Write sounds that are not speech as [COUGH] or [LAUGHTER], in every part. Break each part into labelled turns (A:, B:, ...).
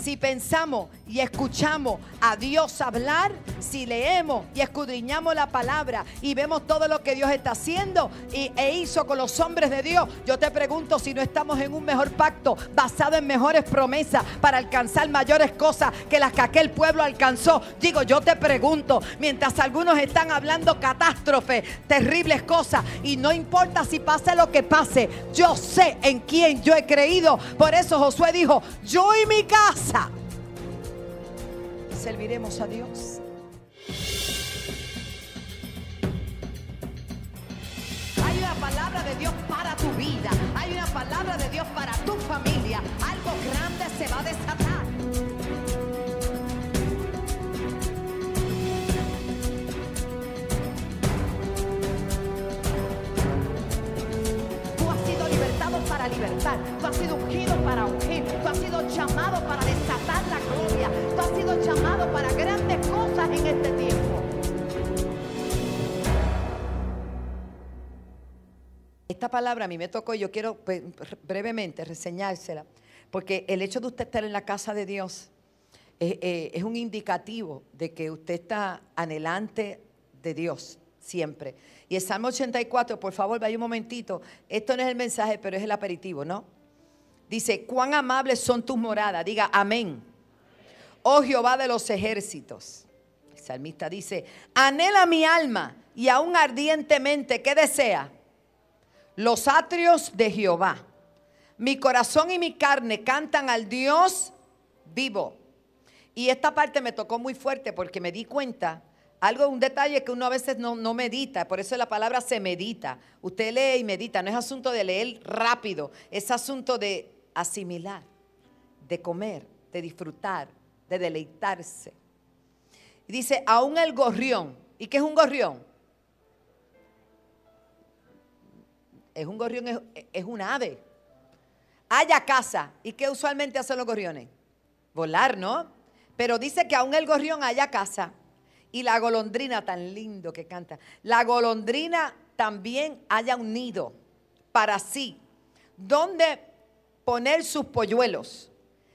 A: si pensamos y escuchamos a Dios hablar, si leemos y escudriñamos la palabra y vemos todo lo que Dios está haciendo y, e hizo con los hombres de Dios, yo te pregunto si no estamos en un mejor pacto basado en mejores promesas para alcanzar mayores cosas que las que aquel pueblo alcanzó. Digo, yo te pregunto, mientras algunos están hablando catástrofes, terribles cosas, y no importa si pase lo que pase, yo sé en quién yo he creído. Por eso Josué dijo, yo y mi casa serviremos a Dios. Hay una palabra de Dios para tu vida. Hay una palabra de Dios para tu familia. Algo grande se va a desatar. Tú has sido libertado para libertar. Tú has sido ungido para ungir. Sido llamado para desatar la gloria. Tú has sido llamado para grandes cosas en este tiempo. Esta palabra a mí me tocó y yo quiero pues, brevemente reseñársela, porque el hecho de usted estar en la casa de Dios eh, eh, es un indicativo de que usted está anhelante de Dios siempre. Y el Salmo 84, por favor, vaya un momentito. Esto no es el mensaje, pero es el aperitivo, ¿no? Dice, cuán amables son tus moradas. Diga, amén. Oh Jehová de los ejércitos. El salmista dice, anhela mi alma y aún ardientemente, ¿qué desea? Los atrios de Jehová. Mi corazón y mi carne cantan al Dios vivo. Y esta parte me tocó muy fuerte porque me di cuenta, algo, un detalle que uno a veces no, no medita, por eso la palabra se medita. Usted lee y medita, no es asunto de leer rápido, es asunto de asimilar, de comer, de disfrutar, de deleitarse. Y dice, aún el gorrión. ¿Y qué es un gorrión? Es un gorrión, es, es un ave. Haya casa. ¿Y qué usualmente hacen los gorriones? Volar, ¿no? Pero dice que aún el gorrión haya casa. Y la golondrina tan lindo que canta. La golondrina también haya un nido para sí. Donde poner sus polluelos.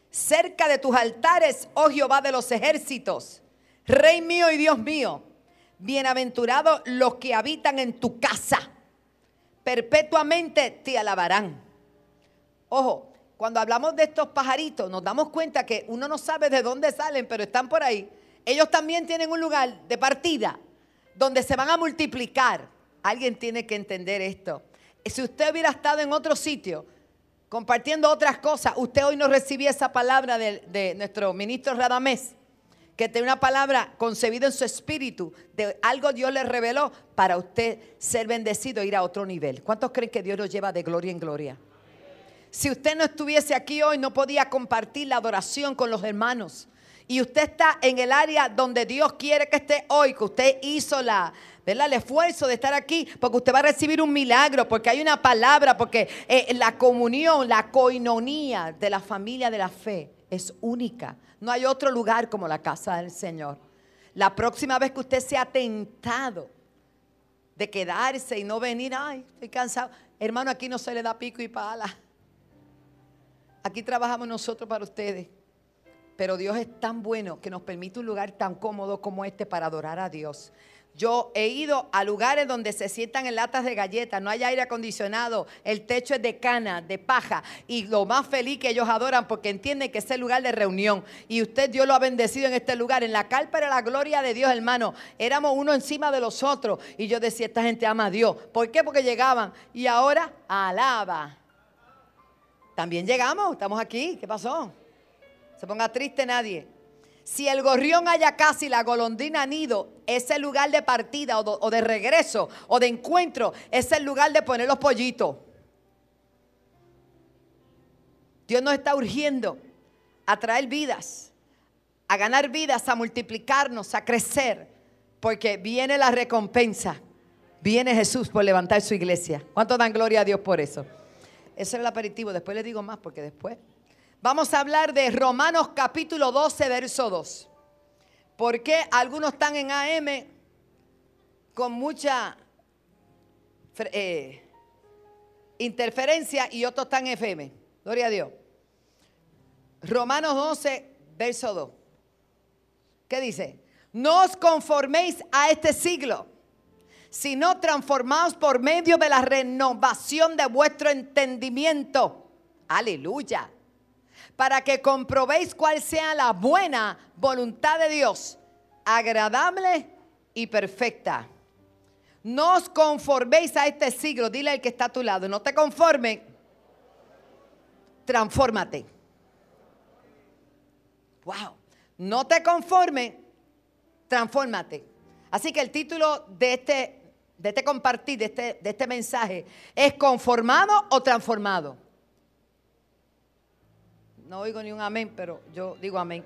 A: Cerca de tus altares, oh Jehová de los ejércitos. Rey mío y Dios mío. Bienaventurados los que habitan en tu casa. Perpetuamente te alabarán. Ojo, cuando hablamos de estos pajaritos, nos damos cuenta que uno no sabe de dónde salen, pero están por ahí. Ellos también tienen un lugar de partida donde se van a multiplicar. Alguien tiene que entender esto. Si usted hubiera estado en otro sitio compartiendo otras cosas, usted hoy no recibía esa palabra de, de nuestro ministro Radamés, que tiene una palabra concebida en su espíritu, de algo Dios le reveló para usted ser bendecido e ir a otro nivel. ¿Cuántos creen que Dios lo lleva de gloria en gloria? Si usted no estuviese aquí hoy, no podía compartir la adoración con los hermanos. Y usted está en el área donde Dios quiere que esté hoy, que usted hizo la, ¿verdad? el esfuerzo de estar aquí, porque usted va a recibir un milagro, porque hay una palabra, porque eh, la comunión, la coinonía de la familia de la fe es única. No hay otro lugar como la casa del Señor. La próxima vez que usted sea tentado de quedarse y no venir, ay, estoy cansado. Hermano, aquí no se le da pico y pala. Aquí trabajamos nosotros para ustedes. Pero Dios es tan bueno que nos permite un lugar tan cómodo como este para adorar a Dios. Yo he ido a lugares donde se sientan en latas de galletas, no hay aire acondicionado, el techo es de cana, de paja, y lo más feliz que ellos adoran porque entienden que es el lugar de reunión. Y usted Dios lo ha bendecido en este lugar. En la carpa era la gloria de Dios, hermano. Éramos uno encima de los otros. Y yo decía, esta gente ama a Dios. ¿Por qué? Porque llegaban. Y ahora alaba. También llegamos, estamos aquí. ¿Qué pasó? Se ponga triste nadie. Si el gorrión haya casi la golondrina nido, es el lugar de partida o de, regreso o de encuentro, es el lugar de poner los pollitos. Dios nos está urgiendo a traer vidas, a ganar vidas, a multiplicarnos, a crecer, porque viene la recompensa. Viene Jesús por levantar su iglesia. ¿Cuánto dan gloria a Dios por eso? Ese es el aperitivo. Después le digo más porque después. Vamos a hablar de Romanos capítulo 12, verso 2. ¿Por qué algunos están en AM con mucha eh, interferencia y otros están en FM? Gloria a Dios. Romanos 12, verso 2. ¿Qué dice? No os conforméis a este siglo, sino transformaos por medio de la renovación de vuestro entendimiento. Aleluya. Para que comprobéis cuál sea la buena voluntad de Dios, agradable y perfecta. No os conforméis a este siglo. Dile al que está a tu lado, no te conformes. Transfórmate. Wow. No te conformes, transfórmate. Así que el título de este, de este compartir, de este, de este mensaje, es conformado o transformado. No oigo ni un amén, pero yo digo amén.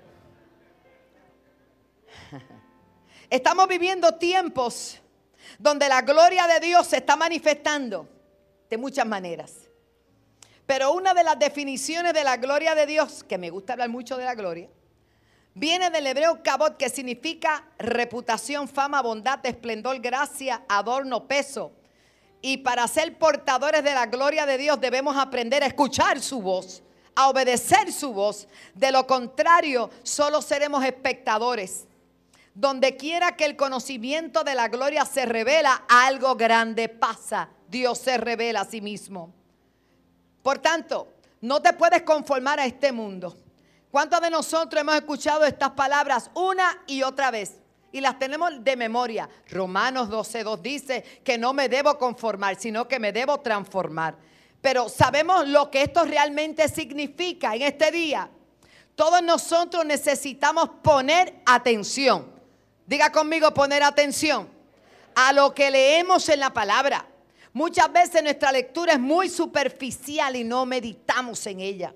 A: [LAUGHS] Estamos viviendo tiempos donde la gloria de Dios se está manifestando de muchas maneras. Pero una de las definiciones de la gloria de Dios, que me gusta hablar mucho de la gloria, viene del hebreo kabot, que significa reputación, fama, bondad, esplendor, gracia, adorno, peso. Y para ser portadores de la gloria de Dios debemos aprender a escuchar su voz, a obedecer su voz. De lo contrario, solo seremos espectadores. Donde quiera que el conocimiento de la gloria se revela, algo grande pasa. Dios se revela a sí mismo. Por tanto, no te puedes conformar a este mundo. ¿Cuántos de nosotros hemos escuchado estas palabras una y otra vez? Y las tenemos de memoria. Romanos 12.2 dice que no me debo conformar, sino que me debo transformar. Pero sabemos lo que esto realmente significa en este día. Todos nosotros necesitamos poner atención. Diga conmigo poner atención a lo que leemos en la palabra. Muchas veces nuestra lectura es muy superficial y no meditamos en ella.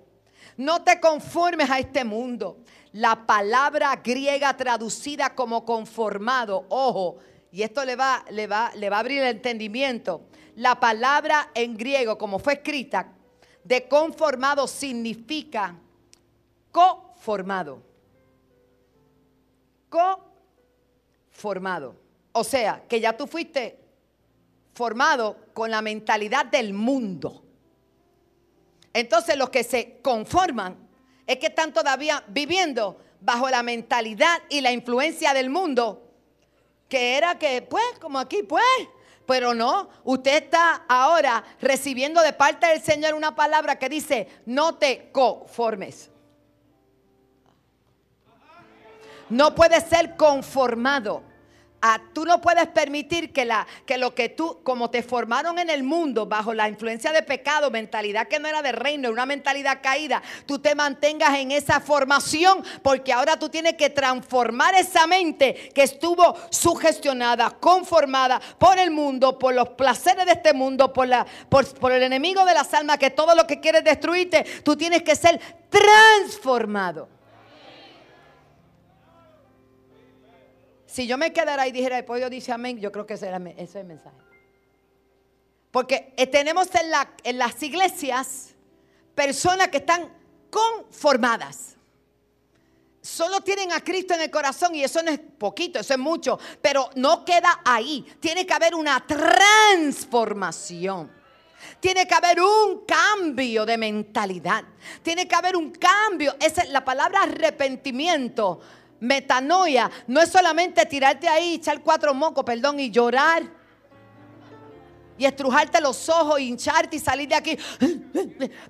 A: No te conformes a este mundo. La palabra griega traducida como conformado, ojo, y esto le va, le va, le va a abrir el entendimiento. La palabra en griego, como fue escrita, de conformado significa coformado. Coformado. O sea, que ya tú fuiste formado con la mentalidad del mundo. Entonces los que se conforman es que están todavía viviendo bajo la mentalidad y la influencia del mundo, que era que, pues, como aquí, pues, pero no, usted está ahora recibiendo de parte del Señor una palabra que dice, no te conformes. No puedes ser conformado tú no puedes permitir que, lo que tú, como te formaron en el mundo bajo la influencia de pecado, mentalidad que no era de reino, una mentalidad caída, tú te mantengas en esa formación porque ahora tú tienes que transformar esa mente que estuvo sugestionada, conformada por el mundo, por los placeres de este mundo, por, la, por, por el enemigo de las almas que todo lo que quiere destruirte, tú tienes que ser transformado. Si yo me quedara y dijera, después Dios dice amén, yo creo que ese, es el mensaje. Porque eh, tenemos en, en las iglesias personas que están conformadas. Solo tienen a Cristo en el corazón y eso no es poquito, eso es mucho, pero no queda ahí. Tiene que haber una transformación. Tiene que haber un cambio de mentalidad. Tiene que haber un cambio. Esa es la palabra arrepentimiento Metanoia no es solamente tirarte ahí, echar cuatro mocos, perdón, y llorar. Y estrujarte los ojos, hincharte y salir de aquí.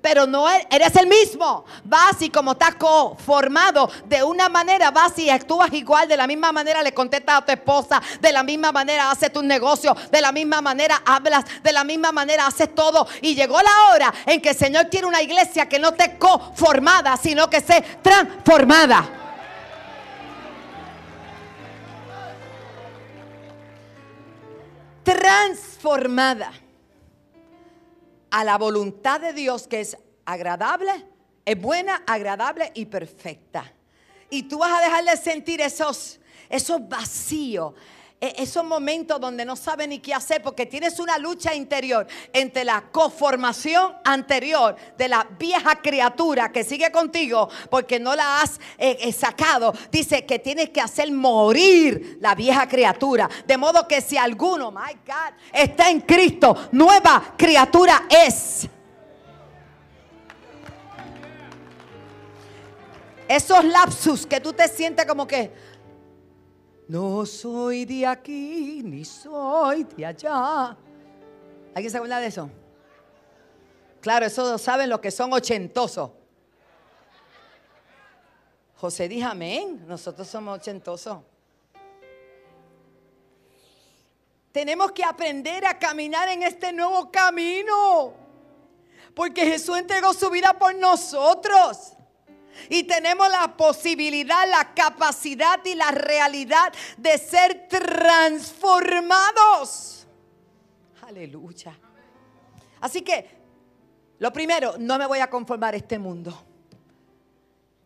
A: Pero no eres el mismo. Vas y como estás formado de una manera, vas y actúas igual. De la misma manera le contestas a tu esposa. De la misma manera haces tus negocios. De la misma manera hablas. De la misma manera haces todo. Y llegó la hora en que el Señor quiere una iglesia que no esté conformada, sino que esté transformada. Transformada a la voluntad de Dios que es agradable, es buena, agradable y perfecta. Y tú vas a dejar de sentir esos, esos vacíos, esos momentos donde no sabes ni qué hacer porque tienes una lucha interior entre la conformación anterior de la vieja criatura que sigue contigo porque no la has eh, eh, sacado. Dice que tienes que hacer morir la vieja criatura. De modo que si alguno, my God, está en Cristo, nueva criatura es. Esos lapsus que tú te sientes como que, no soy de aquí, ni soy de allá. ¿Alguien se acuerda de eso? Claro, eso saben los que son ochentosos. José dijo amén. Nosotros somos ochentosos. Tenemos que aprender a caminar en este nuevo camino. Porque Jesús entregó su vida por nosotros. Y tenemos la posibilidad, la capacidad y la realidad de ser transformados. Aleluya. Así que, lo primero, no me voy a conformar este mundo.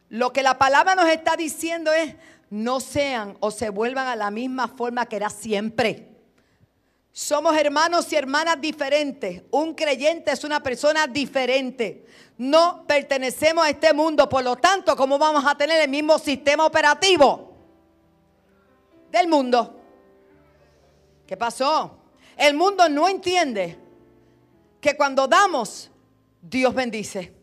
A: Lo que la palabra nos está diciendo es, no sean o se vuelvan a la misma forma que era siempre. Somos hermanos y hermanas diferentes. Un creyente es una persona diferente. No pertenecemos a este mundo, por lo tanto, ¿cómo vamos a tener el mismo sistema operativo del mundo? ¿Qué pasó? El mundo no entiende que cuando damos, Dios bendice.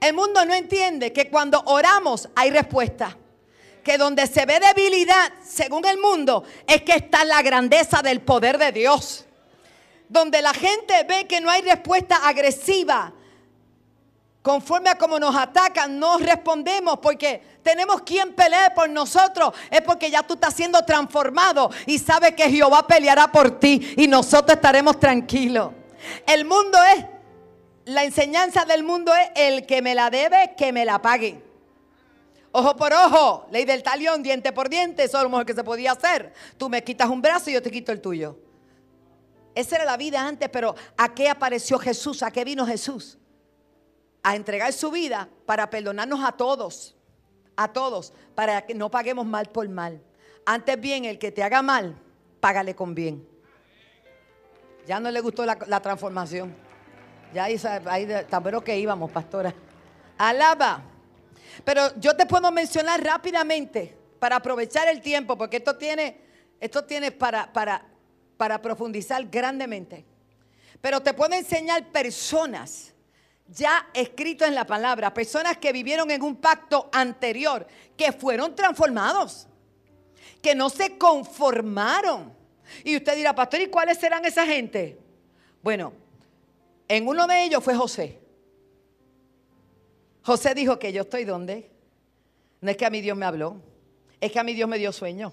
A: El mundo no entiende que cuando oramos hay respuesta. Que donde se ve debilidad, según el mundo, es que está la grandeza del poder de Dios. Donde la gente ve que no hay respuesta agresiva, conforme a cómo nos atacan, no respondemos porque tenemos quien pelee por nosotros. Es porque ya tú estás siendo transformado y sabes que Jehová peleará por ti y nosotros estaremos tranquilos. El mundo es la enseñanza del mundo es el que me la debe, que me la pague. Ojo por ojo, ley del talión, diente por diente, eso es lo mejor que se podía hacer. Tú me quitas un brazo y yo te quito el tuyo. Esa era la vida antes, pero ¿a qué apareció Jesús? ¿A qué vino Jesús? A entregar su vida para perdonarnos a todos, a todos, para que no paguemos mal por mal. Antes bien, el que te haga mal, págale con bien. Ya no le gustó la, transformación. Ya ahí, ahí pero que íbamos, pastora. Alaba. Pero yo te puedo mencionar rápidamente para aprovechar el tiempo, porque esto tiene, esto tiene para, para, para profundizar grandemente. Pero te puedo enseñar personas ya escritas en la palabra, personas que vivieron en un pacto anterior, que fueron transformados, que no se conformaron. Y usted dirá, pastor, ¿y cuáles serán esa gente? Bueno, en uno de ellos fue José. José dijo que yo estoy donde. No es que a mí Dios me habló, es que a mí Dios me dio sueño.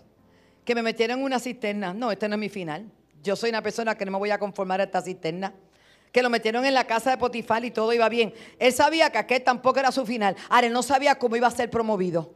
A: Que me metieron en una cisterna. No, este no es mi final. Yo soy una persona que no me voy a conformar a esta cisterna. Que lo metieron en la casa de Potifar y todo iba bien. Él sabía que aquel tampoco era su final. Ahora él no sabía cómo iba a ser promovido.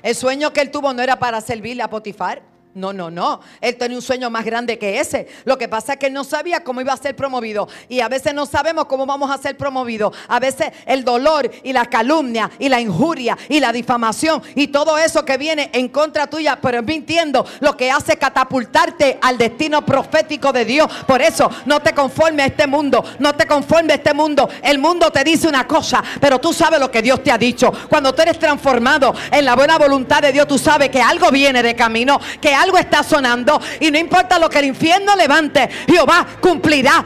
A: El sueño que él tuvo no era para servirle a Potifar. No, no, no. Él tenía un sueño más grande que ese. Lo que pasa es que él no sabía cómo iba a ser promovido. Y a veces no sabemos cómo vamos a ser promovidos. A veces el dolor y la calumnia y la injuria y la difamación y todo eso que viene en contra tuya, pero mintiendo, lo que hace catapultarte al destino profético de Dios. Por eso no te conformes a este mundo. No te conformes a este mundo. El mundo te dice una cosa, pero tú sabes lo que Dios te ha dicho. Cuando tú eres transformado en la buena voluntad de Dios, tú sabes que algo viene de camino, que algo está sonando y no importa lo que el infierno levante, Jehová cumplirá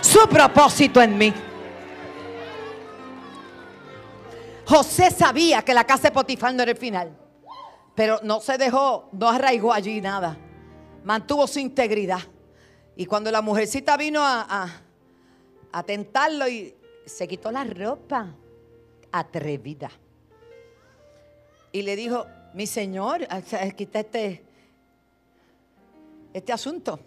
A: su propósito en mí. José sabía que la casa de Potifar era el final, pero no se dejó, no arraigó allí nada, mantuvo su integridad. Y cuando la mujercita vino a, a tentarlo y se quitó la ropa, atrevida. Y le dijo, mi Señor, quita este, este asunto.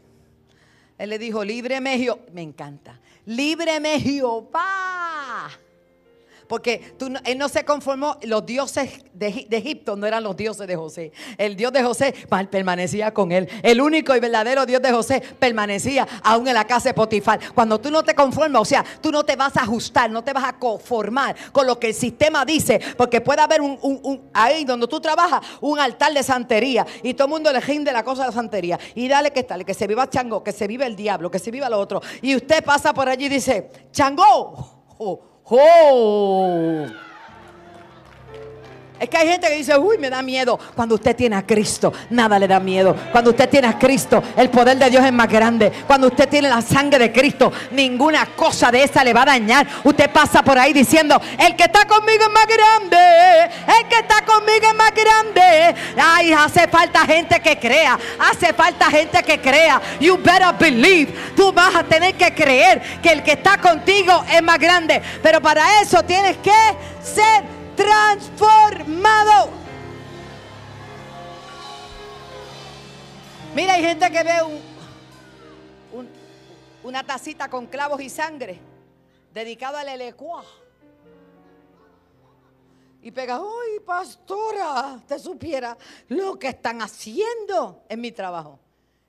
A: Él le dijo, líbreme Jehová. Me encanta. Líbreme Jehová porque él no se conformó, los dioses de, Egipto no eran los dioses de José. El Dios de José permanecía con él. El único y verdadero Dios de José permanecía aún en la casa de Potifar. Cuando tú no te conformas, o sea, tú no te vas a ajustar, no te vas a conformar con lo que el sistema dice, porque puede haber un, ahí donde tú trabajas un altar de santería y todo el mundo le de la cosa de santería. Y dale que tal, que se viva Chango, que se viva el diablo, que se viva lo otro. Y usted pasa por allí y dice, Chango. Oh, ¡Oh! Es que hay gente que dice, uy, me da miedo. Cuando usted tiene a Cristo, nada le da miedo. Cuando usted tiene a Cristo, el poder de Dios es más grande. Cuando usted tiene la sangre de Cristo, ninguna cosa de esa le va a dañar. Usted pasa por ahí diciendo, el que está conmigo es más grande. El que está conmigo es más grande. Ay, hace falta gente que crea. Hace falta gente que crea. You better believe. Tú vas a tener que creer que el que está contigo es más grande. Pero para eso tienes que ser transformado. Mira, hay gente que ve una tacita con clavos y sangre dedicada al elecua. Y pega, ¡ay, pastora! Te supiera lo que están haciendo en mi trabajo.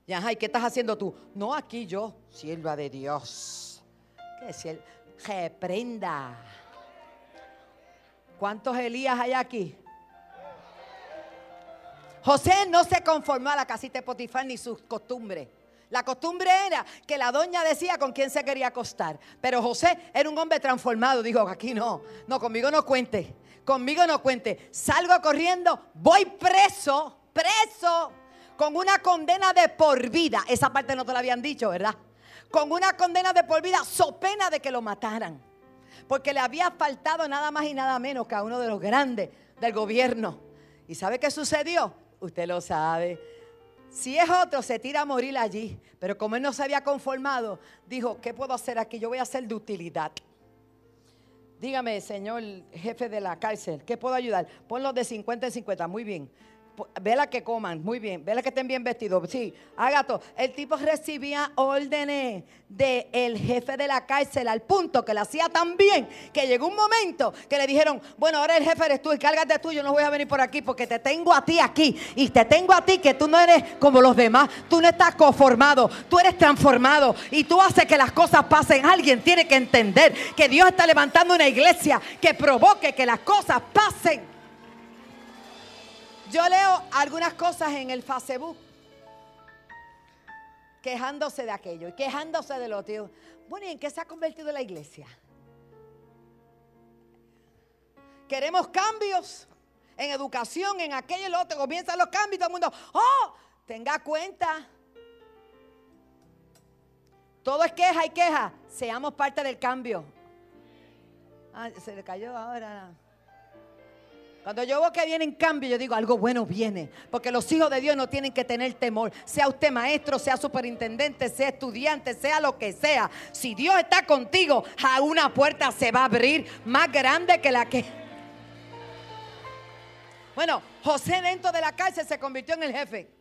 A: ¿y qué estás haciendo tú? No, aquí yo, sierva de Dios. ¿Qué es el? Reprenda. ¿Cuántos Elías hay aquí? José no se conformó a la casita de Potifar ni sus costumbres. La costumbre era que la doña decía con quién se quería acostar. Pero José era un hombre transformado. Dijo, aquí no, no, conmigo no cuente. Conmigo no cuente. Salgo corriendo, voy preso, preso, con una condena de por vida. Esa parte no te la habían dicho, ¿verdad? Con una condena de por vida, so pena de que lo mataran porque le había faltado nada más y nada menos que a uno de los grandes del gobierno. ¿Y sabe qué sucedió? Usted lo sabe. Si es otro, se tira a morir allí. Pero como él no se había conformado, dijo, ¿qué puedo hacer aquí? Yo voy a hacer de utilidad. Dígame, señor jefe de la cárcel, ¿qué puedo ayudar? Ponlo de 50 en 50, muy bien. Vela que coman, muy bien. Vela que estén bien vestidos. Sí, haga. El tipo recibía órdenes del jefe de la cárcel al punto que le hacía tan bien que llegó un momento que le dijeron, bueno, ahora el jefe eres tú y cárgate tú, yo no voy a venir por aquí porque te tengo a ti aquí y te tengo a ti que tú no eres como los demás, tú no estás conformado, tú eres transformado y tú haces que las cosas pasen. Alguien tiene que entender que Dios está levantando una iglesia que provoque que las cosas pasen. Yo leo algunas cosas en el Facebook quejándose de aquello y quejándose de lo otro. Bueno, ¿y en qué se ha convertido la iglesia? Queremos cambios en educación, en aquello y lo otro. Comienzan los cambios y todo el mundo, oh, tenga cuenta. Todo es queja y queja. Seamos parte del cambio. Ah, se le cayó ahora. Cuando yo veo que viene en cambio, yo digo, algo bueno viene. Porque los hijos de Dios no tienen que tener temor. Sea usted maestro, sea superintendente, sea estudiante, sea lo que sea. Si Dios está contigo, a una puerta se va a abrir más grande que la que... Bueno, José dentro de la cárcel se convirtió en el jefe.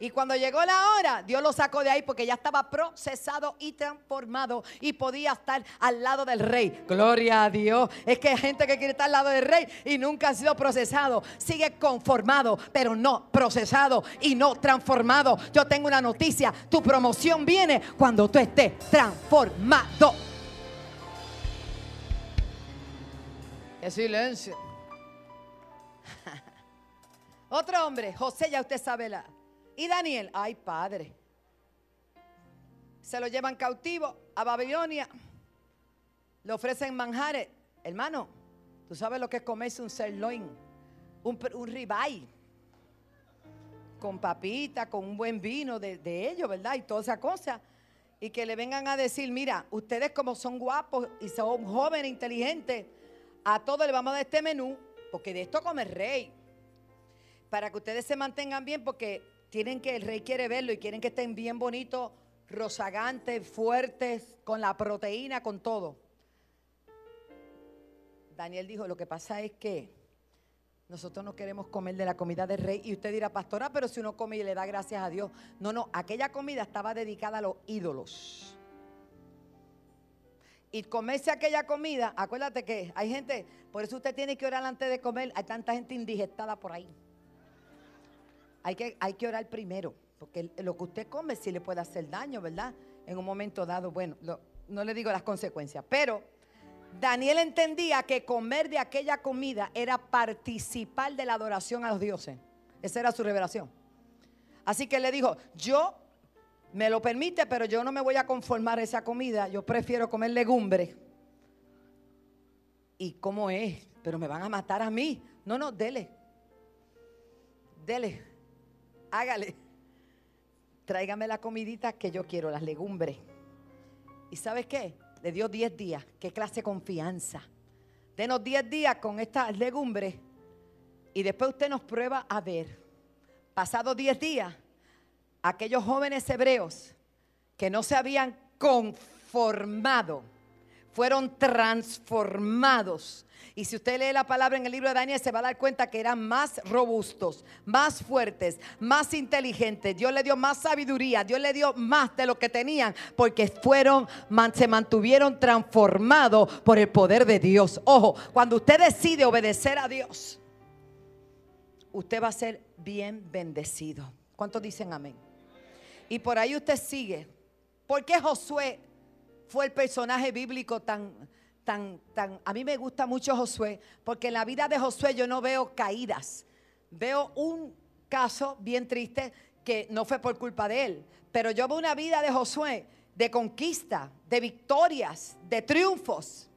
A: Y cuando llegó la hora, Dios lo sacó de ahí porque ya estaba procesado y transformado y podía estar al lado del rey. Gloria a Dios. Es que hay gente que quiere estar al lado del rey y nunca ha sido procesado. Sigue conformado, pero no procesado y no transformado. Yo tengo una noticia. Tu promoción viene cuando tú estés transformado. Qué silencio. [LAUGHS] Otro hombre, José, ya usted sabe la, y Daniel, ay padre, se lo llevan cautivo a Babilonia, le ofrecen manjares. Hermano, tú sabes lo que es comerse un sirloin, un, un ribeye, con papita, con un buen vino de, de ellos, ¿verdad? Y toda esa cosa. Y que le vengan a decir, mira, ustedes como son guapos y son jóvenes, inteligentes, a todos le vamos a dar este menú, porque de esto come el rey. Para que ustedes se mantengan bien, porque tienen que, el rey quiere verlo y quieren que estén bien bonitos, rozagantes, fuertes, con la proteína, con todo. Daniel dijo, lo que pasa es que nosotros no queremos comer de la comida del rey. Y usted dirá, pastora, pero si uno come y le da gracias a Dios. No, no, aquella comida estaba dedicada a los ídolos. Y comerse aquella comida, acuérdate que hay gente, por eso usted tiene que orar antes de comer, hay tanta gente indigestada por ahí. Hay que, hay que orar primero, porque lo que usted come sí le puede hacer daño, ¿verdad? En un momento dado, bueno, no le digo las consecuencias, pero Daniel entendía que comer de aquella comida era participar de la adoración a los dioses. Esa era su revelación. Así que le dijo, yo me lo permite, pero yo no me voy a conformar a esa comida, yo prefiero comer legumbres. ¿Y cómo es? Pero me van a matar a mí. No, no, dele. Dele. Hágale. Tráigame la comidita que yo quiero, las legumbres. ¿Y sabes qué? Le dio 10 días. ¿Qué clase de confianza? Denos 10 días con estas legumbres y después usted nos prueba a ver. Pasados 10 días, aquellos jóvenes hebreos que no se habían conformado, fueron transformados. Y si usted lee la palabra en el libro de Daniel, se va a dar cuenta que eran más robustos, más fuertes, más inteligentes. Dios le dio más sabiduría, Dios le dio más de lo que tenían, porque fueron, se mantuvieron transformados por el poder de Dios. Ojo, cuando usted decide obedecer a Dios, usted va a ser bien bendecido. ¿Cuántos dicen amén? Y por ahí usted sigue. ¿Por qué Josué fue el personaje bíblico tan, tan, tan... A mí me gusta mucho Josué, porque en la vida de Josué yo no veo caídas. Veo un caso bien triste que no fue por culpa de él, pero yo veo una vida de Josué de conquista, de victorias, de triunfos.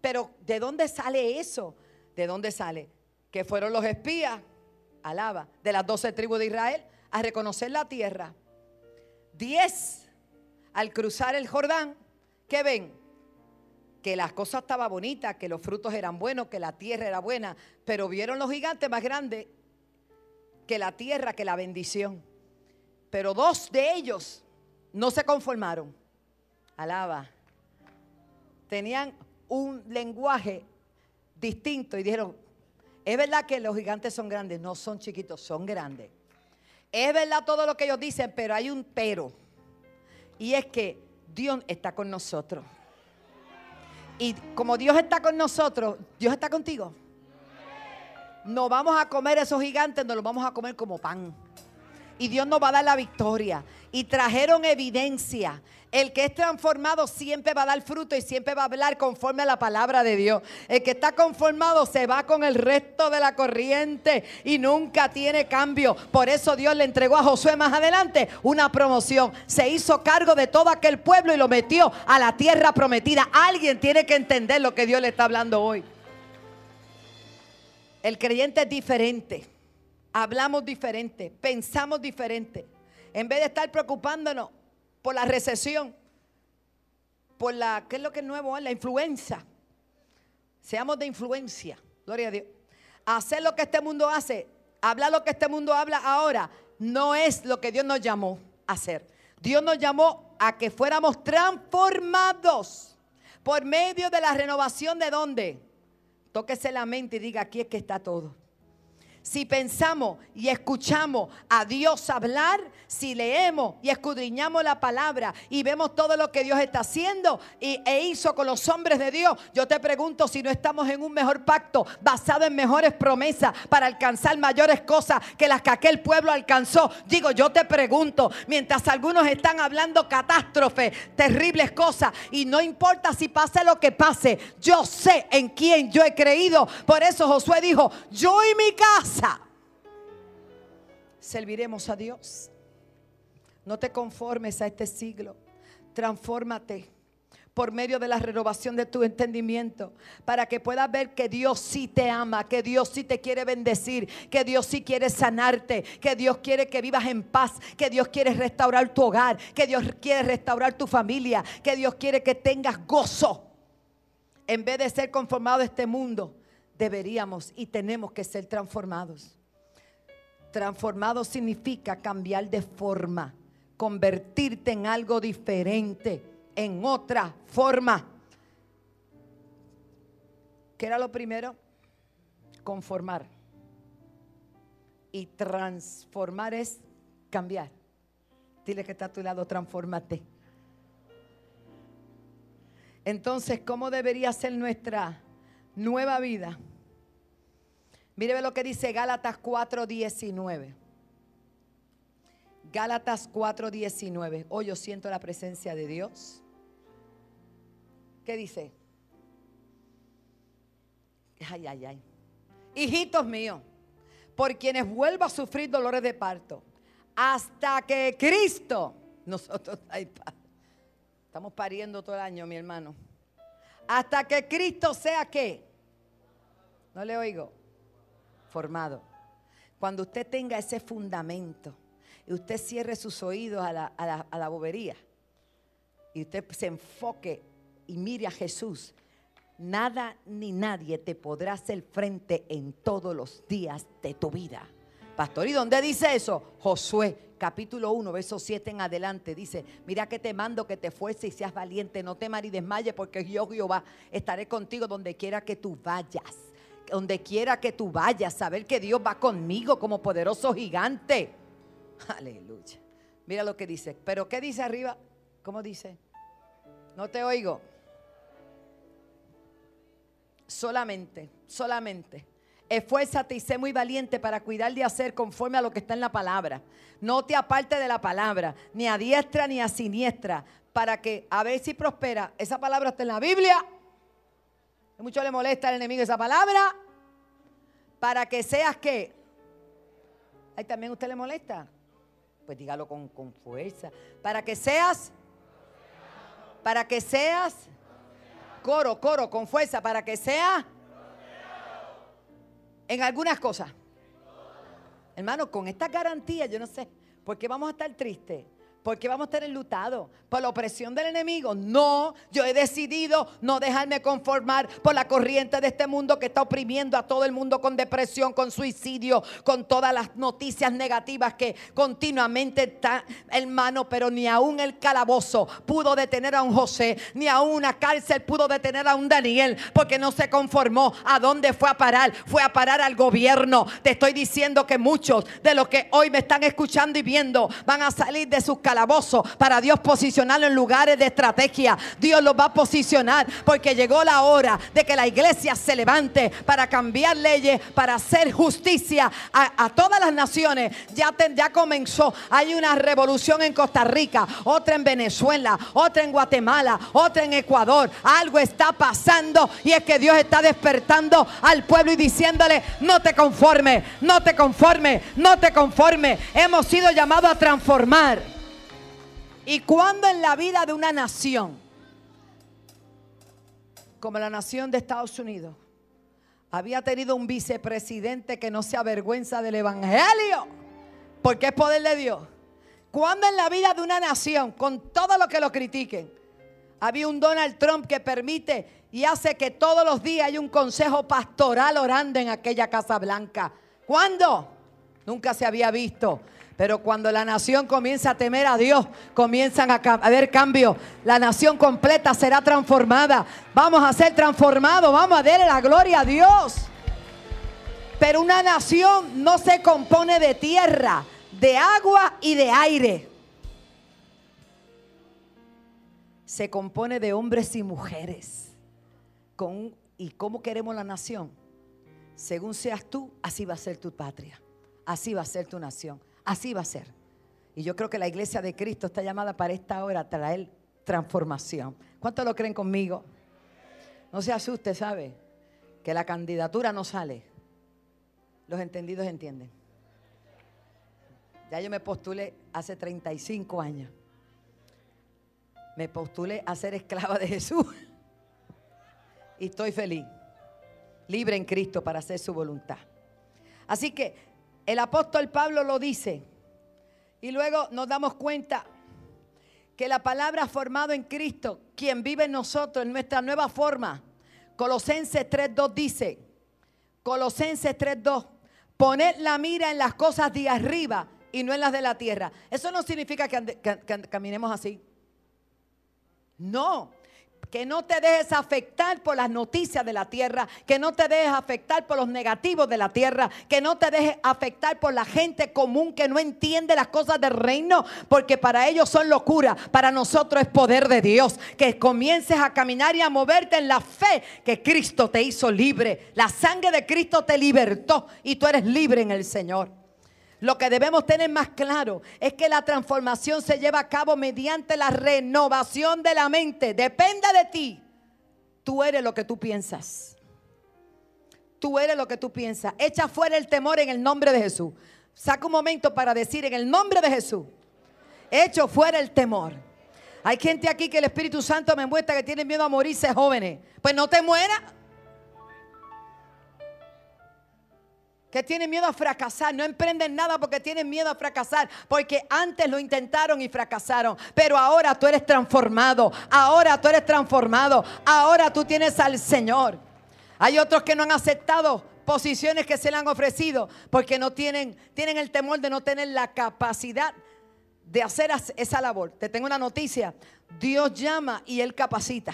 A: Pero ¿de dónde sale eso? ¿De dónde sale? Que fueron los espías, alaba, de las doce tribus de Israel a reconocer la tierra. Diez al cruzar el Jordán, ¿qué ven? Que las cosas estaban bonitas, que los frutos eran buenos, que la tierra era buena, pero vieron los gigantes más grandes que la tierra, que la bendición. Pero dos de ellos no se conformaron. Alaba. Tenían un lenguaje distinto y dijeron, es verdad que los gigantes son grandes, no son chiquitos, son grandes. Es verdad todo lo que ellos dicen, pero hay un pero. Y es que Dios está con nosotros. Y como Dios está con nosotros, Dios está contigo. No vamos a comer esos gigantes, nos los vamos a comer como pan. Y Dios nos va a dar la victoria. Y trajeron evidencia. El que es transformado siempre va a dar fruto y siempre va a hablar conforme a la palabra de Dios. El que está conformado se va con el resto de la corriente y nunca tiene cambio. Por eso Dios le entregó a Josué más adelante una promoción. Se hizo cargo de todo aquel pueblo y lo metió a la tierra prometida. Alguien tiene que entender lo que Dios le está hablando hoy. El creyente es diferente. Hablamos diferente, pensamos diferente. En vez de estar preocupándonos por la recesión, por la, ¿qué es lo que es nuevo? La influencia. Seamos de influencia, gloria a Dios. Hacer lo que este mundo hace, hablar lo que este mundo habla ahora, no es lo que Dios nos llamó a hacer. Dios nos llamó a que fuéramos transformados por medio de la renovación de dónde. Tóquese la mente y diga, aquí es que está todo si pensamos y escuchamos a Dios hablar, si leemos y escudriñamos la palabra y vemos todo lo que Dios está haciendo y, e hizo con los hombres de Dios, yo te pregunto si no estamos en un mejor pacto basado en mejores promesas para alcanzar mayores cosas que las que aquel pueblo alcanzó. Digo, yo te pregunto, mientras algunos están hablando catástrofes, terribles cosas, y no importa si pase lo que pase, yo sé en quién yo he creído. Por eso Josué dijo, yo y mi casa serviremos a Dios. No te conformes a este siglo. Transfórmate por medio de la renovación de tu entendimiento, para que puedas ver que Dios sí te ama, que Dios sí te quiere bendecir, que Dios sí quiere sanarte, que Dios quiere que vivas en paz, que Dios quiere restaurar tu hogar, que Dios quiere restaurar tu familia, que Dios quiere que tengas gozo. En vez de ser conformado a este mundo, deberíamos y tenemos que ser transformados. Transformado significa cambiar de forma, convertirte en algo diferente, en otra forma. ¿Qué era lo primero? Conformar. Y transformar es cambiar. Dile que está a tu lado, transfórmate. Entonces, ¿cómo debería ser nuestra nueva vida. Mire lo que dice Gálatas 4:19. Gálatas 4:19. Hoy yo siento la presencia de Dios. ¿Qué dice? Ay, ay, ay. Hijitos míos, por quienes vuelvo a sufrir dolores de parto, hasta que Cristo, [LAUGHS] nosotros, estamos pariendo todo el año, mi hermano hasta que Cristo sea qué. No le oigo. Formado. Cuando usted tenga ese fundamento y usted cierre sus oídos a la, a la bobería y usted se enfoque y mire a Jesús, nada ni nadie te podrá hacer frente en todos los días de tu vida. Pastor, ¿y dónde dice eso? Josué, capítulo 1, verso 7 en adelante, dice, mira que te mando que te fuerces y seas valiente, no temas ni desmayes, porque yo Jehová estaré contigo donde quiera que tú vayas. Donde quiera que tú vayas, saber que Dios va conmigo como poderoso gigante. [LAUGHS] Aleluya. Mira lo que dice. Pero ¿qué dice arriba? ¿Cómo dice? No te oigo. Solamente, solamente Esfuérzate y sé muy valiente para cuidar de hacer conforme a lo que está en la palabra. No te aparte de la palabra, ni a diestra ni a siniestra, para que a ver si prospera. Esa palabra está en la Biblia. Mucho le molesta al enemigo esa palabra. Para que seas que. Ahí también usted le molesta. Pues dígalo con, con fuerza. Para que seas. Para que seas. Coro, coro, con fuerza. Para que seas en algunas cosas. Hermano, con esta garantía, yo no sé, ¿por qué vamos a estar tristes? Porque vamos a estar enlutados? ¿Por la opresión del enemigo? No, yo he decidido no dejarme conformar por la corriente de este mundo que está oprimiendo a todo el mundo con depresión, con suicidio, con todas las noticias negativas que continuamente está, hermano, pero ni aún el calabozo pudo detener a un José, ni aún una cárcel pudo detener a un Daniel, porque no se conformó. ¿A dónde fue a parar? Fue a parar al gobierno. Te estoy diciendo que muchos de los que hoy me están escuchando y viendo van a salir de sus calabozo para Dios posicionarlo en lugares de estrategia. Dios lo va a posicionar porque llegó la hora de que la iglesia se levante para cambiar leyes, para hacer justicia a, todas las naciones. Ya, comenzó. Hay una revolución en Costa Rica, otra en Venezuela, otra en Guatemala, otra en Ecuador. Algo está pasando y es que Dios está despertando al pueblo y diciéndole, no te conforme, no te conforme, no te conforme. Hemos sido llamados a transformar. ¿Y cuando en la vida de una nación, como la nación de Estados Unidos, había tenido un vicepresidente que no se avergüenza del Evangelio, porque es poder de Dios? Cuando en la vida de una nación, con todo lo que lo critiquen, había un Donald Trump que permite y hace que todos los días hay un consejo pastoral orando en aquella Casa Blanca. ¿Cuándo? Nunca se había visto. Pero cuando la nación comienza a temer a Dios, comienzan a haber cambios. La nación completa será transformada. Vamos a ser transformados, vamos a darle la gloria a Dios. Pero una nación no se compone de tierra, de agua y de aire. Se compone de hombres y mujeres. ¿Y cómo queremos la nación? Según seas tú, así va a ser tu patria. Así va a ser tu nación. Así va a ser. Y yo creo que la iglesia de Cristo está llamada para esta hora a traer transformación. ¿Cuántos lo creen conmigo? No se asuste, ¿sabe? Que la candidatura no sale. Los entendidos entienden. Ya yo me postulé hace 35 años. Me postulé a ser esclava de Jesús. Y estoy feliz. Libre en Cristo para hacer su voluntad. Así que el apóstol Pablo lo dice. Y luego nos damos cuenta que la palabra formado en Cristo, quien vive en nosotros, en nuestra nueva forma. Colosenses 3.2 dice, Colosenses 3.2, poned la mira en las cosas de arriba y no en las de la tierra. Eso no significa que caminemos así. No, que no te dejes afectar por las noticias de la tierra, que no te dejes afectar por los negativos de la tierra, que no te dejes afectar por la gente común que no entiende las cosas del reino, porque para ellos son locura, para nosotros es poder de Dios. Que comiences a caminar y a moverte en la fe que Cristo te hizo libre. La sangre de Cristo te libertó y tú eres libre en el Señor. Lo que debemos tener más claro es que la transformación se lleva a cabo mediante la renovación de la mente. Depende de ti. Tú eres lo que tú piensas. Tú eres lo que tú piensas. Echa fuera el temor en el nombre de Jesús. Saca un momento para decir en el nombre de Jesús. Echo fuera el temor. Hay gente aquí que el Espíritu Santo me muestra que tiene miedo a morirse jóvenes. Pues no te mueras. Que tienen miedo a fracasar, no emprenden nada porque tienen miedo a fracasar, porque antes lo intentaron y fracasaron, pero ahora tú eres transformado, ahora tú eres transformado, ahora tú tienes al Señor. Hay otros que no han aceptado posiciones que se le han ofrecido porque no tienen, tienen el temor de no tener la capacidad de hacer esa labor. Te tengo una noticia, Dios llama y Él capacita.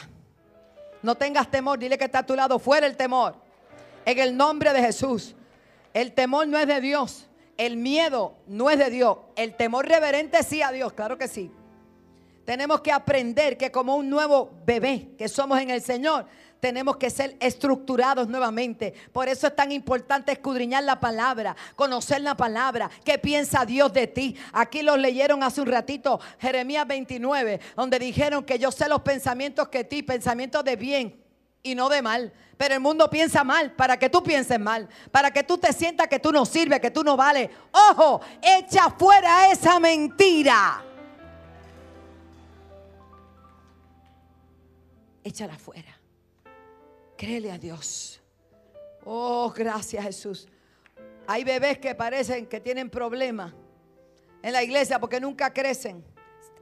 A: No tengas temor, dile que está a tu lado, fuera el temor. En el nombre de Jesús. El temor no es de Dios. El miedo no es de Dios. El temor reverente sí a Dios, claro que sí. Tenemos que aprender que como un nuevo bebé que somos en el Señor, tenemos que ser estructurados nuevamente. Por eso es tan importante escudriñar la palabra, conocer la palabra, qué piensa Dios de ti. Aquí lo leyeron hace un ratito, Jeremías 29, donde dijeron que yo sé los pensamientos que ti, pensamientos de bien y no de mal. Pero el mundo piensa mal para que tú pienses mal, para que tú te sientas que tú no sirves, que tú no vales. Ojo, echa fuera esa mentira. Échala fuera. Créele a Dios. Oh, gracias Jesús. Hay bebés que parecen que tienen problemas en la iglesia porque nunca crecen.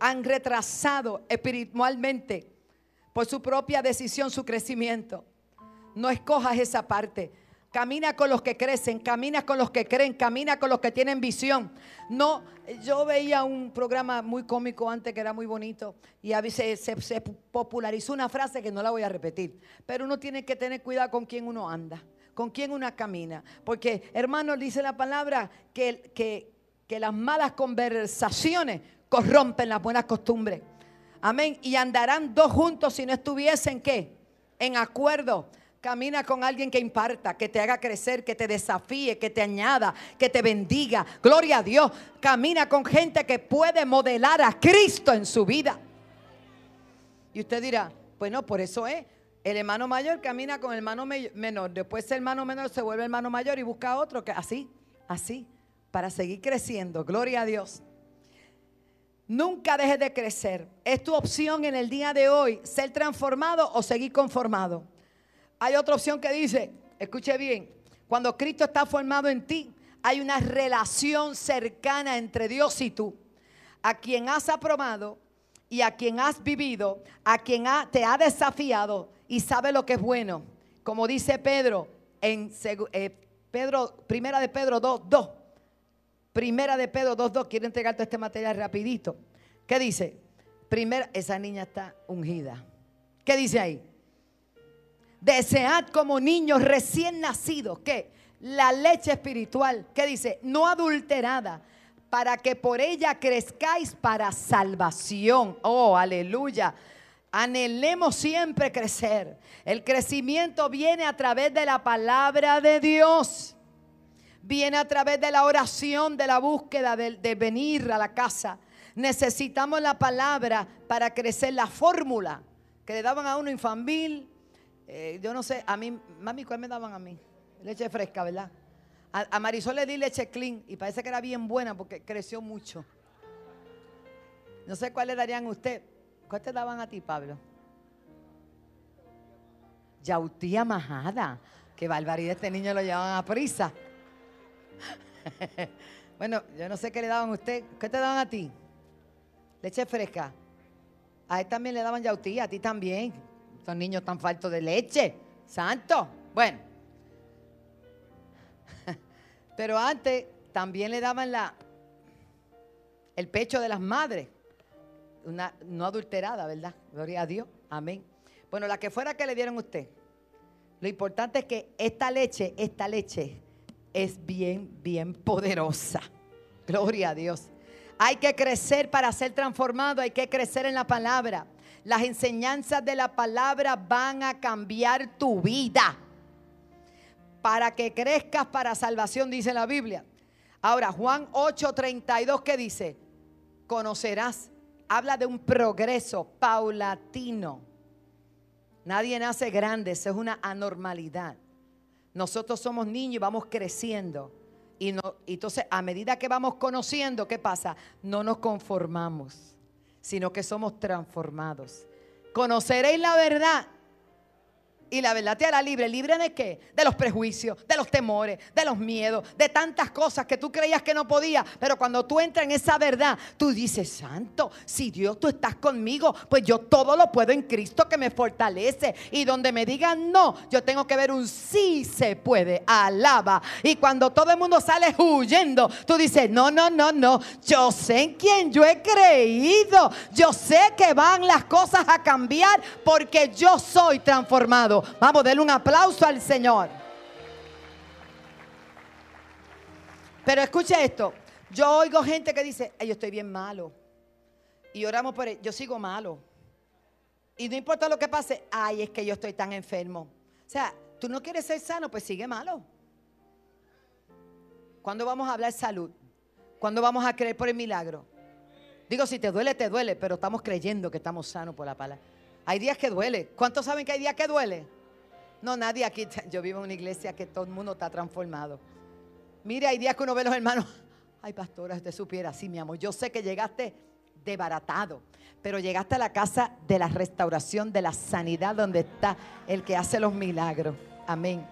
A: Han retrasado espiritualmente por su propia decisión su crecimiento. No escojas esa parte. Camina con los que crecen, camina con los que creen, camina con los que tienen visión. No, yo veía un programa muy cómico antes que era muy bonito y a veces se, popularizó una frase que no la voy a repetir, pero uno tiene que tener cuidado con quién uno anda, con quién uno camina. Porque, hermanos, dice la palabra que, que las malas conversaciones corrompen las buenas costumbres. Amén. Y andarán dos juntos si no estuviesen qué? En acuerdo. Camina con alguien que imparta, que te haga crecer, que te desafíe, que te añada, que te bendiga. Gloria a Dios. Camina con gente que puede modelar a Cristo en su vida. Y usted dirá, bueno, por eso es. El hermano mayor camina con el hermano menor. Después el hermano menor se vuelve hermano mayor y busca otro que así, así, para seguir creciendo. Gloria a Dios. Nunca dejes de crecer. Es tu opción en el día de hoy ser transformado o seguir conformado. Hay otra opción que dice, escuche bien, cuando Cristo está formado en ti, hay una relación cercana entre Dios y tú. A quien has aprobado y a quien has vivido, a quien te ha desafiado y sabe lo que es bueno. Como dice Pedro en eh, Pedro, primera de Pedro 2, 2. Primera de Pedro 2.2, quiero entregarte este material rapidito. ¿Qué dice? Primera, esa niña está ungida. ¿Qué dice ahí? Desead como niños recién nacidos, ¿qué? La leche espiritual, ¿qué dice? No adulterada, para que por ella crezcáis para salvación. Oh, aleluya. Anhelemos siempre crecer. El crecimiento viene a través de la palabra de Dios viene a través de la oración, de la búsqueda, de, venir a la casa. Necesitamos la palabra para crecer la fórmula que le daban a uno infantil. Eh, yo no sé, a mí, mami, ¿cuál me daban a mí? Leche fresca, ¿verdad? A, Marisol le di leche clean y parece que era bien buena porque creció mucho. No sé cuál le darían a usted. ¿Cuál te daban a ti, Pablo? Yautía majada. Qué barbaridad, este niño lo llevaban a prisa. [LAUGHS] bueno, yo no sé qué le daban a usted. ¿Qué te daban a ti? Leche fresca. A él también le daban yautía, a ti también. Estos niños tan faltos de leche. Santo. Bueno. [LAUGHS] Pero antes también le daban la, el pecho de las madres. Una no adulterada, ¿verdad? Gloria a Dios. Amén. Bueno, la que fuera que le dieron a usted. Lo importante es que esta leche, esta leche es bien, bien poderosa. Gloria a Dios. Hay que crecer para ser transformado, hay que crecer en la palabra. Las enseñanzas de la palabra van a cambiar tu vida. Para que crezcas para salvación, dice la Biblia. Ahora, Juan 8:32, ¿qué dice? Conocerás. Habla de un progreso paulatino. Nadie nace grande, eso es una anormalidad. Nosotros somos niños y vamos creciendo. Y, entonces, a medida que vamos conociendo, ¿qué pasa? No nos conformamos, sino que somos transformados. Conoceréis la verdad Y la verdad te hará libre. ¿Libre de qué? De los prejuicios, de los temores, de los miedos, de tantas cosas que tú creías que no podías. Pero cuando tú entras en esa verdad, tú dices, Santo, si Dios tú estás conmigo, pues yo todo lo puedo en Cristo que me fortalece. Y donde me digan no, yo tengo que ver un sí se puede. Alaba. Y cuando todo el mundo sale huyendo, tú dices, no, no, no, no. Yo sé en quién yo he creído. Yo sé que van las cosas a cambiar porque yo soy transformado. Vamos, denle un aplauso al Señor. Pero escuche esto. Yo oigo gente que dice, yo estoy bien malo. Y oramos por él. Yo sigo malo. Y no importa lo que pase, ay, es que yo estoy tan enfermo. O sea, tú no quieres ser sano, pues sigue malo. ¿Cuándo vamos a hablar salud? ¿Cuándo vamos a creer por el milagro? Digo, si te duele, te duele, pero estamos creyendo que estamos sanos por la palabra. Hay días que duele. ¿Cuántos saben que hay días que duele? No, nadie aquí. Yo vivo en una iglesia que todo el mundo está transformado. Mire, hay días que uno ve a los hermanos. Ay, pastora, usted supiera, sí, mi amor. Yo sé que llegaste debaratado, pero llegaste a la casa de la restauración, de la sanidad, donde está el que hace los milagros. Amén.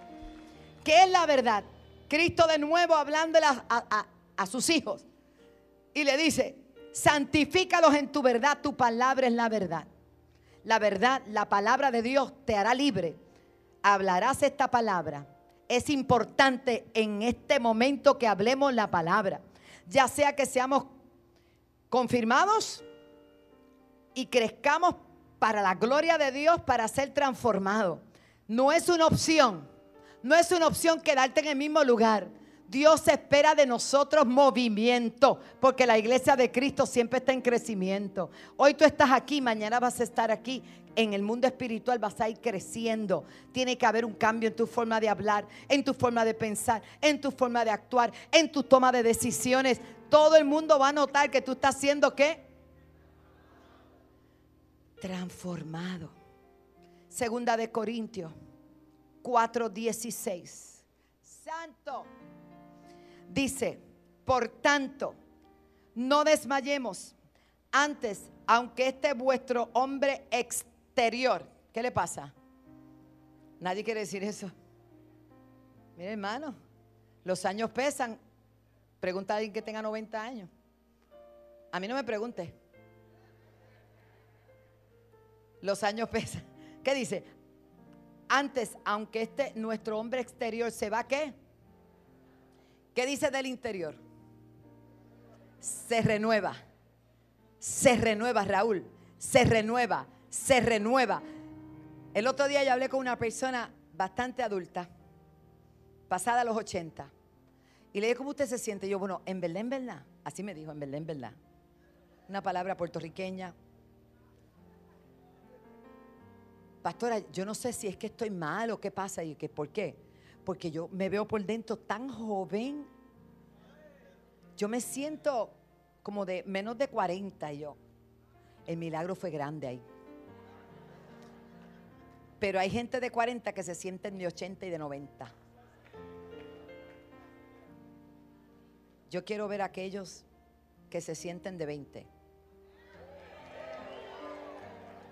A: ¿Qué es la verdad? Cristo de nuevo hablándole a, a sus hijos y le dice, santifícalos en tu verdad, tu palabra es la verdad la verdad, la palabra de Dios te hará libre. Hablarás esta palabra. Es importante en este momento que hablemos la palabra. Ya sea que seamos confirmados y crezcamos para la gloria de Dios, para ser transformados. No es una opción. No es una opción quedarte en el mismo lugar. Dios espera de nosotros movimiento, porque la iglesia de Cristo siempre está en crecimiento. Hoy tú estás aquí, mañana vas a estar aquí. En el mundo espiritual vas a ir creciendo. Tiene que haber un cambio en tu forma de hablar, en tu forma de pensar, en tu forma de actuar, en tu toma de decisiones. Todo el mundo va a notar que tú estás siendo qué? Transformado. Segunda de Corintios 4:16. Santo. Dice, por tanto, no desmayemos. Antes, aunque este vuestro hombre exterior, ¿qué le pasa? Nadie quiere decir eso. Mire, hermano, los años pesan. Pregunta a alguien que tenga 90 años. A mí no me pregunte. Los años pesan. ¿Qué dice? Antes, aunque este nuestro hombre exterior se va, ¿qué? ¿Qué dice del interior? Se renueva. Se renueva, Raúl. Se renueva. Se renueva. El otro día yo hablé con una persona bastante adulta, pasada a los 80. Y le dije, ¿cómo usted se siente? Y yo, bueno, en Belén, verdad. Así me dijo, en Belén, verdad. Una palabra puertorriqueña. Pastora, yo no sé si es que estoy mal o qué pasa y que por qué porque yo me veo por dentro tan joven. Yo me siento como de menos de 40 yo. El milagro fue grande ahí. Pero hay gente de 40 que se sienten de 80 y de 90. Yo quiero ver a aquellos que se sienten de 20.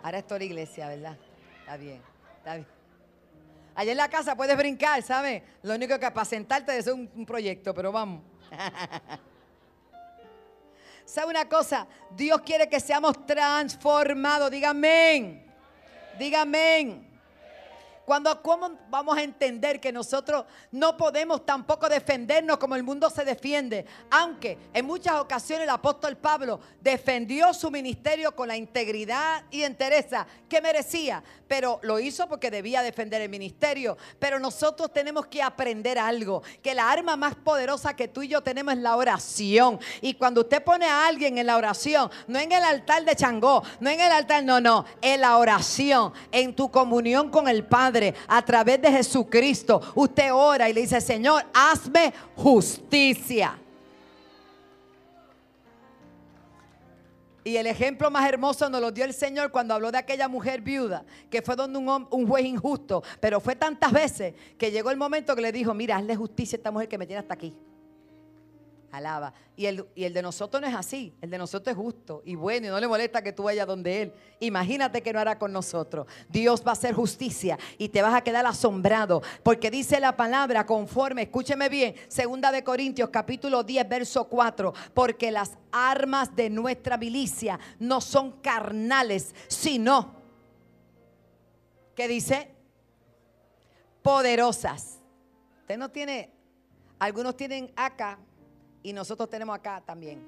A: Ahora es toda la iglesia, ¿verdad? Está bien, está bien. Allá en la casa puedes brincar, ¿sabes? Lo único que para sentarte es un, un proyecto, pero vamos. [LAUGHS] ¿Sabe una cosa? Dios quiere que seamos transformados. Dígame. Dígame. Cuando ¿cómo vamos a entender que nosotros no podemos tampoco defendernos como el mundo se defiende, aunque en muchas ocasiones el apóstol Pablo defendió su ministerio con la integridad y entereza que merecía, pero lo hizo porque debía defender el ministerio. Pero nosotros tenemos que aprender algo, que la arma más poderosa que tú y yo tenemos es la oración. Y cuando usted pone a alguien en la oración, no en el altar de Changó, no en el altar, no, no, en la oración, en tu comunión con el Padre a través de Jesucristo, usted ora y le dice, Señor, hazme justicia. Y el ejemplo más hermoso nos lo dio el Señor cuando habló de aquella mujer viuda, que fue donde un, un, juez injusto, pero fue tantas veces que llegó el momento que le dijo, mira, hazle justicia a esta mujer que me tiene hasta aquí. Alaba. Y el, y el de nosotros no es así. El de nosotros es justo y bueno y no le molesta que tú vayas donde Él. Imagínate que no hará con nosotros. Dios va a hacer justicia y te vas a quedar asombrado. Porque dice la palabra conforme, escúcheme bien, segunda de Corintios capítulo 10, verso 4. Porque las armas de nuestra milicia no son carnales, sino, ¿qué dice? Poderosas. Usted no tiene, algunos tienen acá y nosotros tenemos acá también.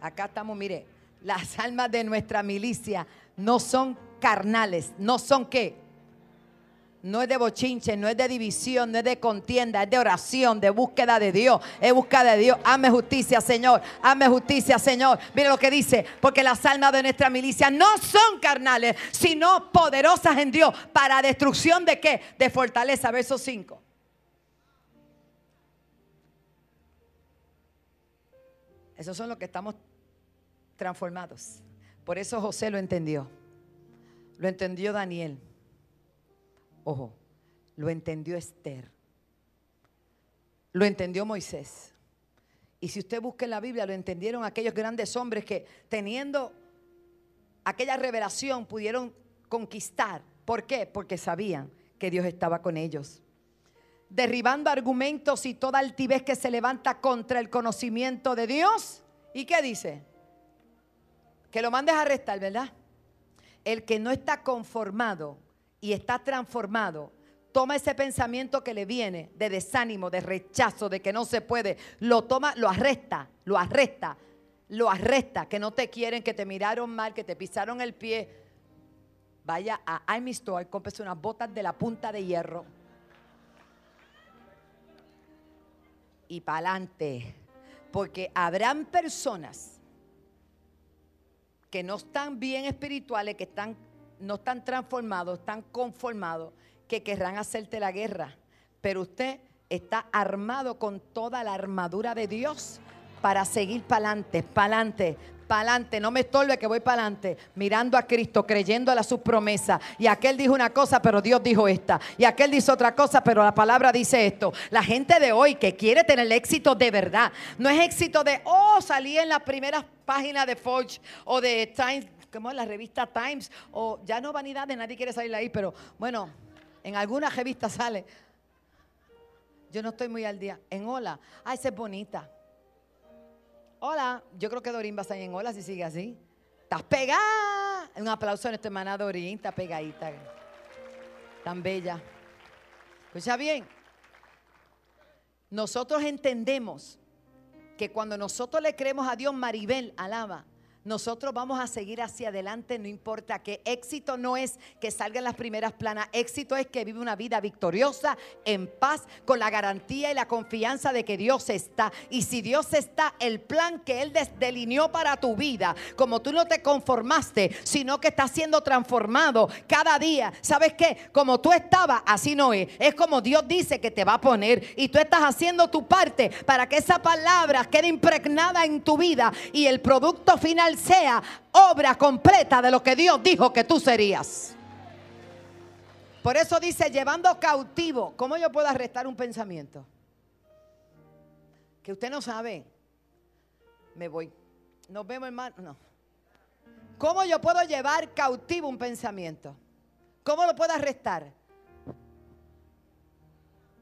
A: Acá estamos, mire, las [LAUGHS] almas de nuestra milicia no son carnales, no son qué. No es de bochinche, no es de división, no es de contienda, es de oración, de búsqueda de Dios. Es búsqueda de Dios. Hazme justicia, Señor. Hazme justicia, Señor. Mire lo que dice. Porque las almas de nuestra milicia no son carnales, sino poderosas en Dios. ¿Para destrucción de qué? De fortaleza. Verso 5. Esos son los que estamos transformados. Por eso José lo entendió. Lo entendió Daniel. Ojo, lo entendió Esther. Lo entendió Moisés. Y si usted busca en la Biblia, lo entendieron aquellos grandes hombres que teniendo aquella revelación pudieron conquistar. ¿Por qué? Porque sabían que Dios estaba con ellos derribando argumentos y toda altivez que se levanta contra el conocimiento de Dios. ¿Y qué dice? Que lo mandes a arrestar, ¿verdad? El que no está conformado y está transformado, toma ese pensamiento que le viene de desánimo, de rechazo, de que no se puede, lo toma, lo arresta, lo arresta, lo arresta, que no te quieren, que te miraron mal, que te pisaron el pie. Vaya a I'm Store, cómprese unas botas de la punta de hierro y para adelante. Porque habrán personas que no están bien espirituales, que están, no están transformados, están conformados, que querrán hacerte la guerra. Pero usted está armado con toda la armadura de Dios para seguir para adelante, para adelante, para adelante, no me estorbe que voy para adelante, mirando a Cristo, creyendo a su promesa. Y aquel dijo una cosa, pero Dios dijo esta. Y aquel dice otra cosa, pero la palabra dice esto. La gente de hoy que quiere tener éxito de verdad, no es éxito de, oh, salí en las primeras páginas de Forge o de Times, como en la revista Times, o ya no vanidad de nadie quiere salir ahí, pero bueno, en alguna revista sale. Yo no estoy muy al día. En Hola, ay, esa es bonita. Hola, yo creo que Dorín va a estar en hola si sigue así. Estás pegada. Un aplauso a nuestra hermana Dorín, está pegadita. Tan bella. Escucha bien. Nosotros entendemos que cuando nosotros le creemos a Dios, Maribel, alaba, nosotros vamos a seguir hacia adelante, no importa que éxito no es que salgan las primeras planas, éxito es que vive una vida victoriosa, en paz, con la garantía y la confianza de que Dios está. Y si Dios está, el plan que Él delineó para tu vida, como tú no te conformaste, sino que estás siendo transformado cada día, ¿sabes qué? Como tú estabas, así no es. Es como Dios dice que te va a poner y tú estás haciendo tu parte para que esa palabra quede impregnada en tu vida y el producto final sea obra completa de lo que Dios dijo que tú serías. Por eso dice, llevando cautivo, ¿cómo yo puedo arrestar un pensamiento? Que usted no sabe. Me voy. Nos vemos, hermano. No. ¿Cómo yo puedo llevar cautivo un pensamiento? ¿Cómo lo puedo arrestar?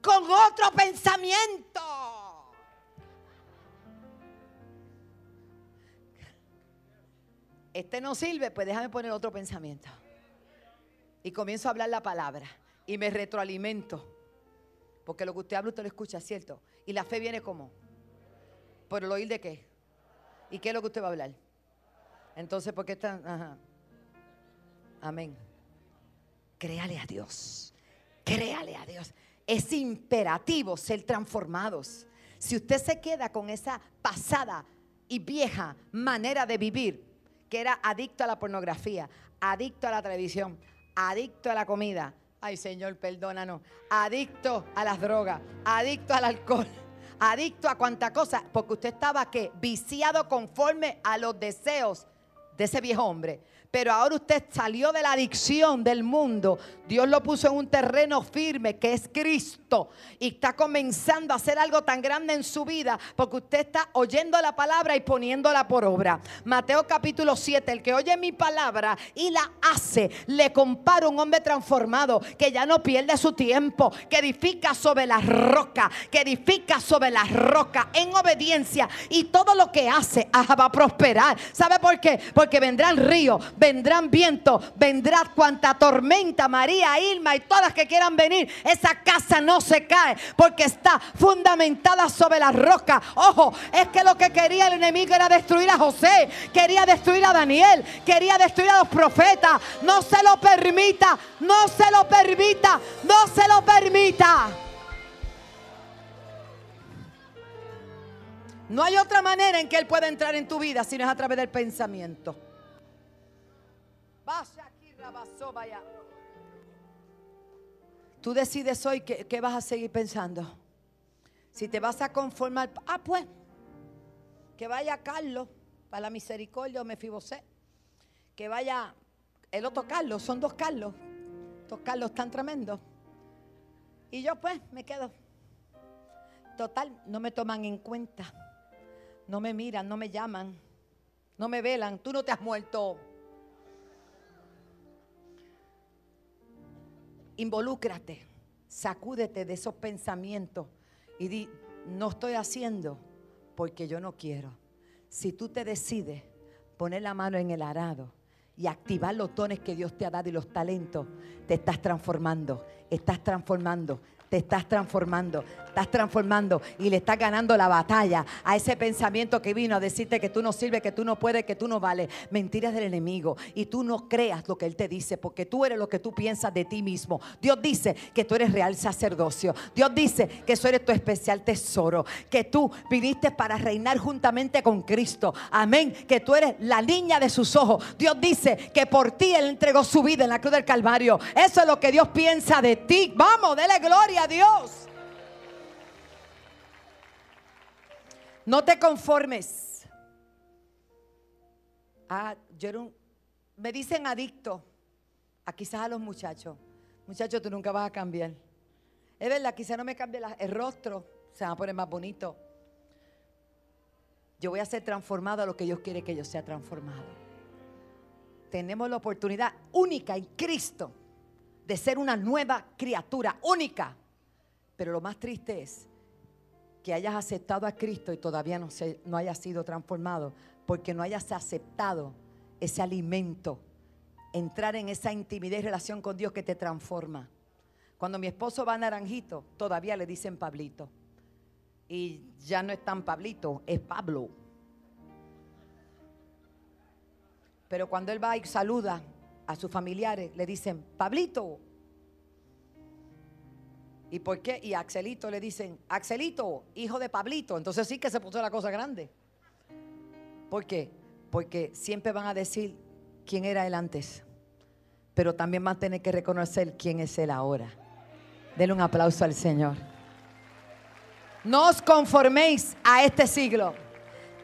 A: Con otro pensamiento. Este no sirve, pues déjame poner otro pensamiento. Y comienzo a hablar la palabra y me retroalimento. Porque lo que usted habla, usted lo escucha, ¿cierto? Y la fe viene como. ¿Por el oír de qué? ¿Y qué es lo que usted va a hablar? Entonces, ¿por qué están? Ajá. Amén. Créale a Dios. Créale a Dios. Es imperativo ser transformados. Si usted se queda con esa pasada y vieja manera de vivir, que era adicto a la pornografía, adicto a la televisión, adicto a la comida. Ay, Señor, perdónanos. Adicto a las drogas, adicto al alcohol, [LAUGHS] adicto a cuanta cosa, porque usted estaba que viciado conforme a los deseos de ese viejo hombre. Pero ahora usted salió de la adicción del mundo. Dios lo puso en un terreno firme que es Cristo y está comenzando a hacer algo tan grande en su vida porque usted está oyendo la palabra y poniéndola por obra. Mateo capítulo 7, el que oye mi palabra y la hace, le compara un hombre transformado que ya no pierde su tiempo, que edifica sobre la roca, que edifica sobre la roca en obediencia y todo lo que hace va a prosperar. ¿Sabe por qué? Porque vendrán ríos vendrán vientos, vendrá cuanta tormenta, María, Irma y todas que quieran venir. Esa casa no se cae porque está fundamentada sobre la roca. Ojo, es que lo que quería el enemigo era destruir a José, quería destruir a Daniel, quería destruir a los profetas. No se lo permita, no se lo permita, no se lo permita. No hay otra manera en que Él pueda entrar en tu vida si no es a través del pensamiento. Tú decides hoy qué, vas a seguir pensando. Si te vas a conformar, ah, pues, que vaya Carlos para la misericordia o Mefibosé. Que vaya el otro Carlos, son dos Carlos. Dos Carlos tan tremendos. Y yo pues me quedo. Total, no me toman en cuenta. No me miran, no me llaman. No me velan. Tú no te has muerto. Involúcrate, sacúdete de esos pensamientos y di, no estoy haciendo porque yo no quiero. Si tú te decides poner la mano en el arado y activar los dones que Dios te ha dado y los talentos, te estás transformando, estás transformando, te estás transformando, estás transformando y le estás ganando la batalla a ese pensamiento que vino a decirte que tú no sirves, que tú no puedes, que tú no vales. Mentiras del enemigo. Y tú no creas lo que él te dice, porque tú eres lo que tú piensas de ti mismo. Dios dice que tú eres real sacerdocio. Dios dice que eso eres tu especial tesoro, que tú viniste para reinar juntamente con Cristo. Amén. Que tú eres la niña de sus ojos. Dios dice que por ti él entregó su vida en la cruz del Calvario. Eso es lo que Dios piensa de ti. Vamos, dele gloria Dios. No te conformes. Ah, me dicen adicto a quizás a los muchachos. Muchachos, tú nunca vas a cambiar. Es verdad, quizás no me cambie el rostro, se va a poner más bonito. Yo voy a ser transformado a lo que Dios quiere que yo sea transformado. Tenemos la oportunidad única en Cristo de ser una nueva criatura, única. Pero lo más triste es que hayas aceptado a Cristo y todavía no, se, no hayas sido transformado porque no hayas aceptado ese alimento, entrar en esa intimidad y relación con Dios que te transforma. Cuando mi esposo va a Naranjito, todavía le dicen Pablito. Y ya no es tan Pablito, es Pablo. Pero cuando él va y saluda a sus familiares, le dicen, Pablito, ¿Y por qué? Y a Axelito le dicen, Axelito, hijo de Pablito. Entonces sí que se puso la cosa grande. ¿Por qué? Porque siempre van a decir quién era él antes. Pero también van a tener que reconocer quién es él ahora. Denle un aplauso al Señor. No os conforméis a este siglo.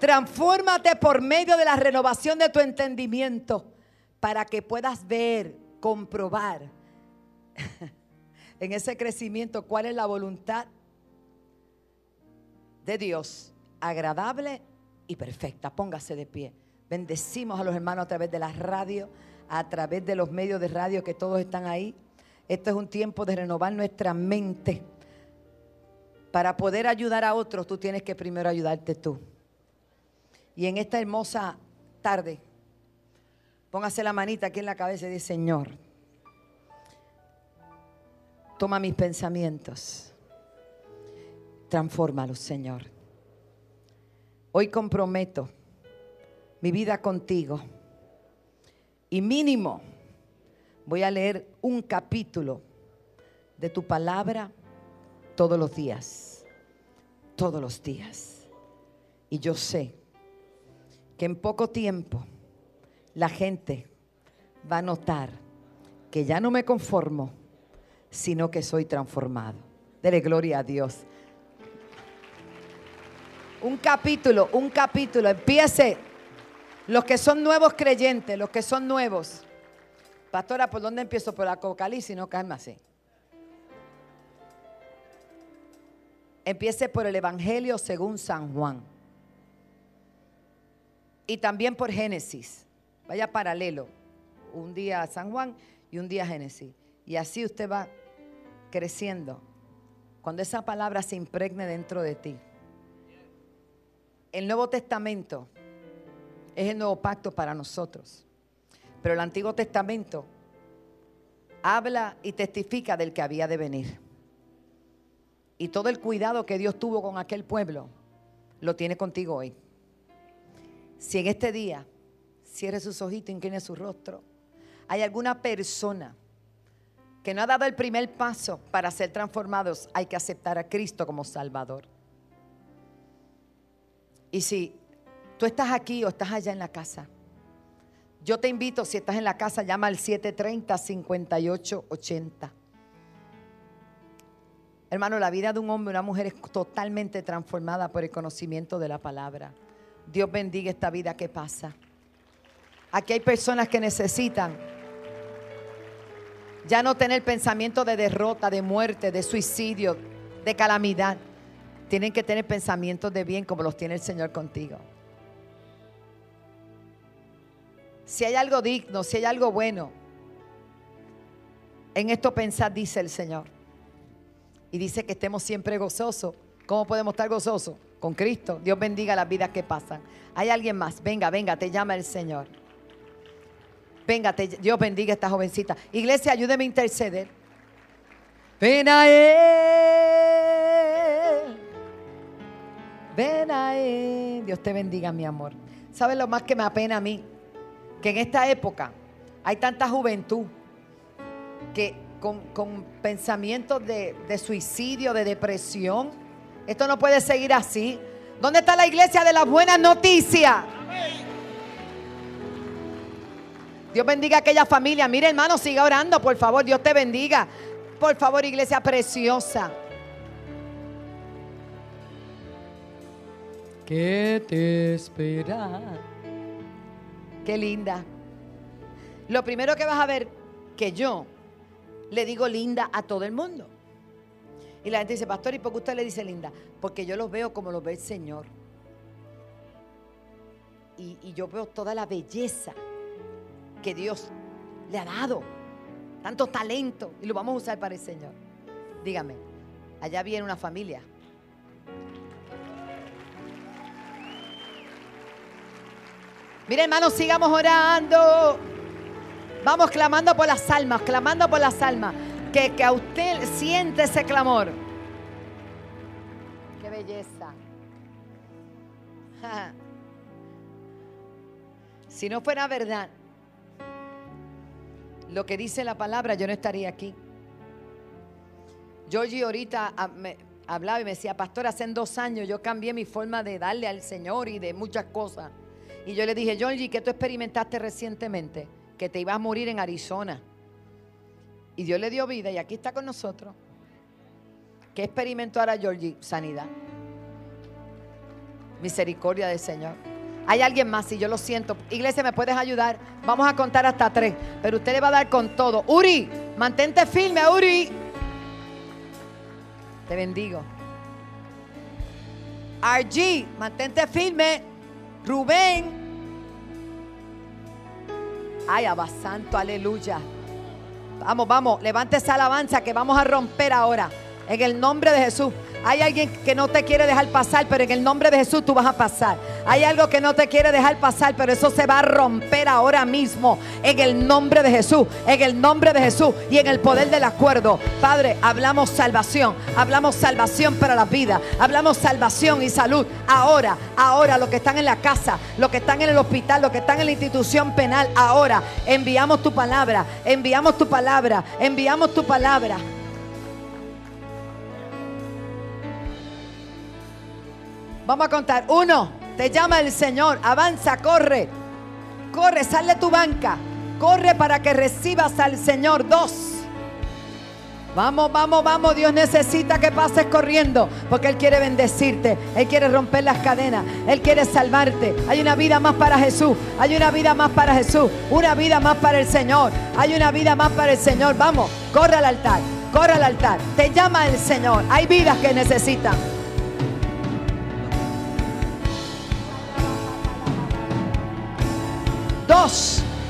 A: Transfórmate por medio de la renovación de tu entendimiento para que puedas ver, comprobar [LAUGHS] en ese crecimiento cuál es la voluntad de Dios, agradable y perfecta. Póngase de pie. Bendecimos a los hermanos a través de la radio, a través de los medios de radio que todos están ahí. Esto es un tiempo de renovar nuestra mente. Para poder ayudar a otros, tú tienes que primero ayudarte tú. Y en esta hermosa tarde, póngase la manita aquí en la cabeza y dice, Señor, Toma mis pensamientos. Transfórmalos, Señor. Hoy comprometo mi vida contigo. Y mínimo voy a leer un capítulo de tu palabra todos los días. Todos los días. Y yo sé que en poco tiempo la gente va a notar que ya no me conformo sino que soy transformado. Dele gloria a Dios. Un capítulo, un capítulo. Empiece Los que son nuevos creyentes, los que son nuevos. Pastora, ¿por dónde empiezo? Por Apocalipsis, no calma así. Empiece por el Evangelio según San Juan. Y también por Génesis. Vaya paralelo. Un día San Juan y un día Génesis. Y así usted va creciendo. Cuando esa palabra se impregne dentro de ti. El Nuevo Testamento es el nuevo pacto para nosotros. Pero el Antiguo Testamento habla y testifica del que había de venir. Y todo el cuidado que Dios tuvo con aquel pueblo, lo tiene contigo hoy. Si en este día cierre sus ojitos, incline su rostro, hay alguna persona que no ha dado el primer paso para ser transformados, hay que aceptar a Cristo como Salvador. Y si tú estás aquí o estás allá en la casa, yo te invito, si estás en la casa, llama al 730-5880. Hermano, la vida de un hombre o una mujer es totalmente transformada por el conocimiento de la palabra. Dios bendiga esta vida que pasa. Aquí hay personas que necesitan ya no tener pensamiento de derrota, de muerte, de suicidio, de calamidad. Tienen que tener pensamientos de bien como los tiene el Señor contigo. Si hay algo digno, si hay algo bueno, en esto pensar, dice el Señor. Y dice que estemos siempre gozosos. ¿Cómo podemos estar gozosos? Con Cristo. Dios bendiga las vidas que pasan. Hay alguien más. Venga, venga, te llama el Señor. Venga, Dios bendiga a esta jovencita. Iglesia, ayúdeme a interceder. Ven a Él. Ven a Él. Dios te bendiga, mi amor. ¿Sabes lo más que me apena a mí? que en esta época hay tanta juventud que con, pensamientos de, de, suicidio, de depresión, esto no puede seguir así. ¿Dónde está la iglesia de las buenas noticias? Dios bendiga a aquella familia. Mire, hermano, siga orando, por favor. Dios te bendiga. Por favor, iglesia preciosa. ¿Qué te espera? Qué linda. Lo primero que vas a ver que yo le digo linda a todo el mundo. Y la gente dice, pastor, ¿y por qué usted le dice linda? Porque yo los veo como los ve el Señor. Y, y yo veo toda la belleza que Dios le ha dado. Tanto talento. Y lo vamos a usar para el Señor. Dígame, allá viene una familia Mire, hermanos, sigamos orando. Vamos clamando por las almas, clamando por las almas. Que, que a usted siente ese clamor. Qué belleza. [LAUGHS] Si no fuera verdad lo que dice la palabra, yo no estaría aquí. Georgie ahorita ah, me hablaba y me decía, pastor, hace dos años yo cambié mi forma de darle al Señor y de muchas cosas. Y yo le dije, Georgie, ¿qué tú experimentaste recientemente? Que te ibas a morir en Arizona. Y Dios le dio vida y aquí está con nosotros. ¿Qué experimentó ahora Georgie? Sanidad. Misericordia del Señor. Hay alguien más, si yo lo siento. Iglesia, ¿me puedes ayudar? Vamos a contar hasta tres. Pero usted le va a dar con todo. Uri, mantente firme, Uri. Te bendigo. RG, mantente firme. Rubén, Ay, Santo, aleluya. Vamos, vamos, levante esa alabanza que vamos a romper ahora. En el nombre de Jesús. Hay alguien que no te quiere dejar pasar, pero en el nombre de Jesús tú vas a pasar. Hay algo que no te quiere dejar pasar, pero eso se va a romper ahora mismo. En el nombre de Jesús, en el nombre de Jesús y en el poder del acuerdo. Padre, hablamos salvación, hablamos salvación para la vida, hablamos salvación y salud. Ahora, ahora, los que están en la casa, los que están en el hospital, los que están en la institución penal, ahora enviamos tu palabra, enviamos tu palabra, enviamos tu palabra. Vamos a contar. Uno, te llama el Señor. Avanza, corre. Corre, sal de tu banca. Corre para que recibas al Señor. Dos. Vamos, vamos, vamos. Dios necesita que pases corriendo porque Él quiere bendecirte. Él quiere romper las cadenas. Él quiere salvarte. Hay una vida más para Jesús. Hay una vida más para Jesús. Una vida más para el Señor. Hay una vida más para el Señor. Vamos, corre al altar. Corre al altar. Te llama el Señor. Hay vidas que necesitan.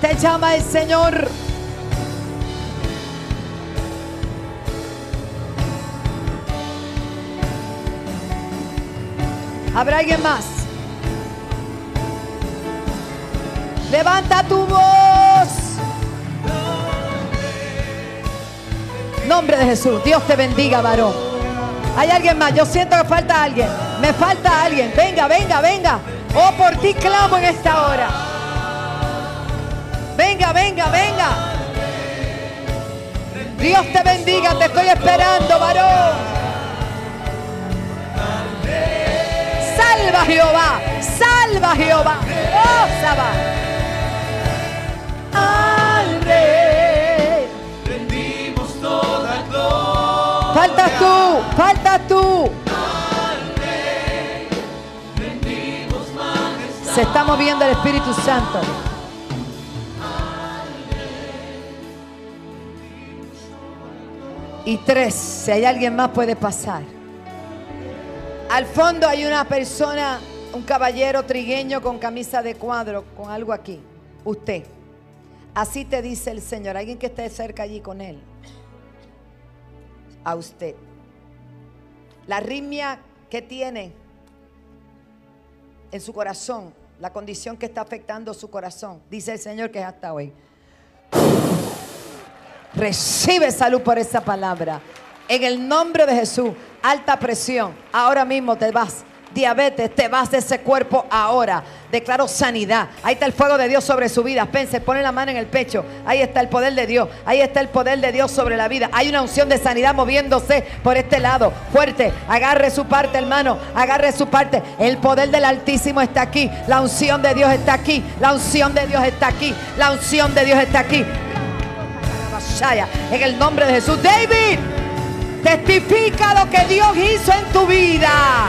A: Te llama el Señor. ¿Habrá alguien más? Levanta tu voz. Nombre de Jesús. Dios te bendiga, varón. Hay alguien más. Yo siento que falta alguien. Me falta alguien. Venga, venga, venga. Oh, por ti clamo en esta hora. Venga, venga, venga. Dios te bendiga. Te estoy esperando, varón. Salva Jehová, salva Jehová. Oh, Saba. Al rey.
B: Rendimos toda gloria.
A: Faltas tú, faltas tú. Se está moviendo el Espíritu Santo. Y tres, si hay alguien más puede pasar. Al fondo hay una persona, un caballero trigueño con camisa de cuadro, con algo aquí. Usted. Así te dice el Señor. Alguien que esté cerca allí con él. A usted. La arritmia que tiene en su corazón, la condición que está afectando su corazón, dice el Señor que es hasta hoy. Recibe salud por esa palabra. En el nombre de Jesús, alta presión, ahora mismo te vas. Diabetes, te vas de ese cuerpo ahora. Declaro sanidad. Ahí está el fuego de Dios sobre su vida. Pense, pone la mano en el pecho. Ahí está el poder de Dios. Ahí está el poder de Dios sobre la vida. Hay una unción de sanidad moviéndose por este lado. Fuerte. Agarre su parte, hermano. Agarre su parte. El poder del Altísimo está aquí. La unción de Dios está aquí. La unción de Dios está aquí. La unción de Dios está aquí. En el nombre de Jesús. David. Testifica lo que Dios hizo en tu vida.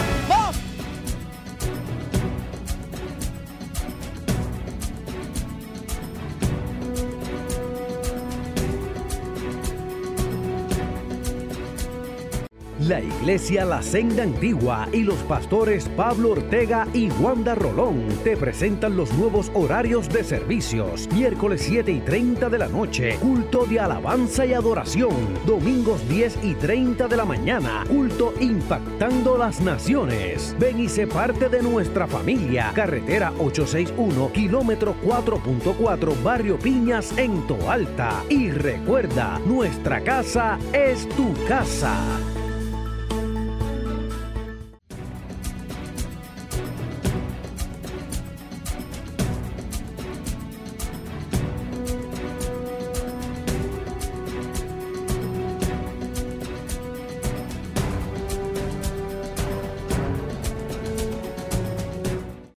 C: La Iglesia La Senda Antigua y los pastores Pablo Ortega y Wanda Rolón te presentan los nuevos horarios de servicios. Miércoles 7 y 30 de la noche, culto de alabanza y adoración. Domingos 10 y 30 de la mañana, culto impactando las naciones. Ven y sé parte de nuestra familia. Carretera 861, kilómetro 4.4, Barrio Piñas en Toalta. Y recuerda, nuestra casa es tu casa.